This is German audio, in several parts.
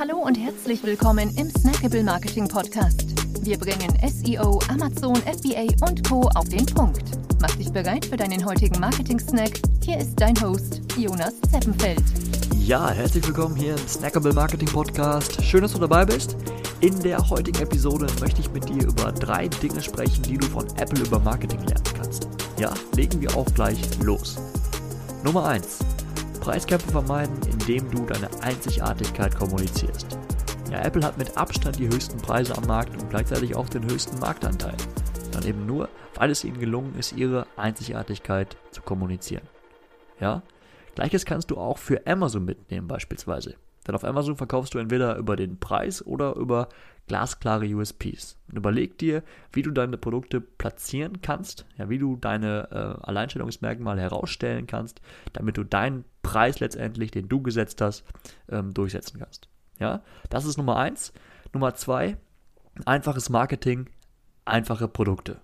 Hallo und herzlich willkommen im Snackable Marketing Podcast. Wir bringen SEO, Amazon, FBA und Co. auf den Punkt. Mach dich bereit für deinen heutigen Marketing-Snack. Hier ist dein Host, Jonas Zeppenfeld. Ja, herzlich willkommen hier im Snackable Marketing Podcast. Schön, dass du dabei bist. In der heutigen Episode möchte ich mit dir über drei Dinge sprechen, die du von Apple über Marketing lernen kannst. Ja, legen wir auch gleich los. Nummer 1. Preiskämpfe vermeiden, indem du deine Einzigartigkeit kommunizierst. Ja, Apple hat mit Abstand die höchsten Preise am Markt und gleichzeitig auch den höchsten Marktanteil. Dann eben nur, weil es ihnen gelungen ist, ihre Einzigartigkeit zu kommunizieren. Ja, gleiches kannst du auch für Amazon mitnehmen beispielsweise. Denn auf Amazon verkaufst du entweder über den Preis oder über glasklare USPs. Und überleg dir, wie du deine Produkte platzieren kannst, ja, wie du deine äh, Alleinstellungsmerkmale herausstellen kannst, damit du deinen Preis letztendlich, den du gesetzt hast, ähm, durchsetzen kannst. Ja, das ist Nummer eins. Nummer zwei, einfaches Marketing, einfache Produkte.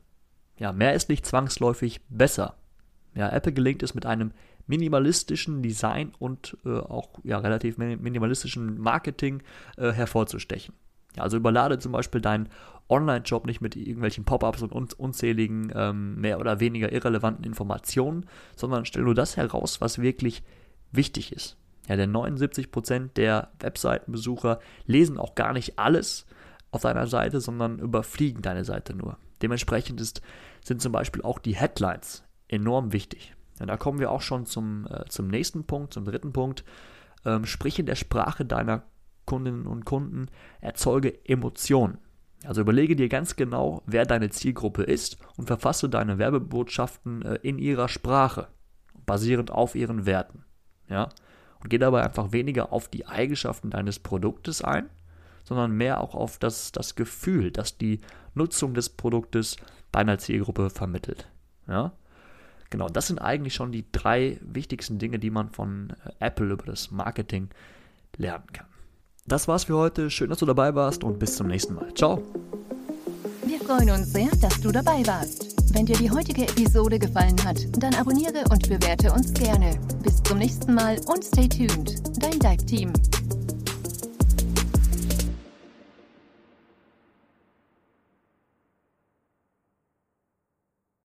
Ja, mehr ist nicht zwangsläufig besser. Ja, Apple gelingt es mit einem minimalistischen Design und äh, auch ja, relativ minimalistischen Marketing äh, hervorzustechen. Ja, also überlade zum Beispiel deinen Online-Job nicht mit irgendwelchen Pop-ups und unzähligen ähm, mehr oder weniger irrelevanten Informationen, sondern stell nur das heraus, was wirklich wichtig ist. Ja, denn 79% der Webseitenbesucher lesen auch gar nicht alles auf deiner Seite, sondern überfliegen deine Seite nur. Dementsprechend ist, sind zum Beispiel auch die Headlines enorm wichtig. Ja, da kommen wir auch schon zum, äh, zum nächsten Punkt, zum dritten Punkt. Ähm, sprich in der Sprache deiner Kundinnen und Kunden, erzeuge Emotionen. Also überlege dir ganz genau, wer deine Zielgruppe ist und verfasse deine Werbebotschaften äh, in ihrer Sprache, basierend auf ihren Werten. Ja? Und geh dabei einfach weniger auf die Eigenschaften deines Produktes ein, sondern mehr auch auf das, das Gefühl, das die Nutzung des Produktes deiner Zielgruppe vermittelt. Ja? Genau, das sind eigentlich schon die drei wichtigsten Dinge, die man von äh, Apple über das Marketing lernen kann. Das war's für heute. Schön, dass du dabei warst und bis zum nächsten Mal. Ciao. Wir freuen uns sehr, dass du dabei warst. Wenn dir die heutige Episode gefallen hat, dann abonniere und bewerte uns gerne. Bis zum nächsten Mal und stay tuned. Dein Dive Team.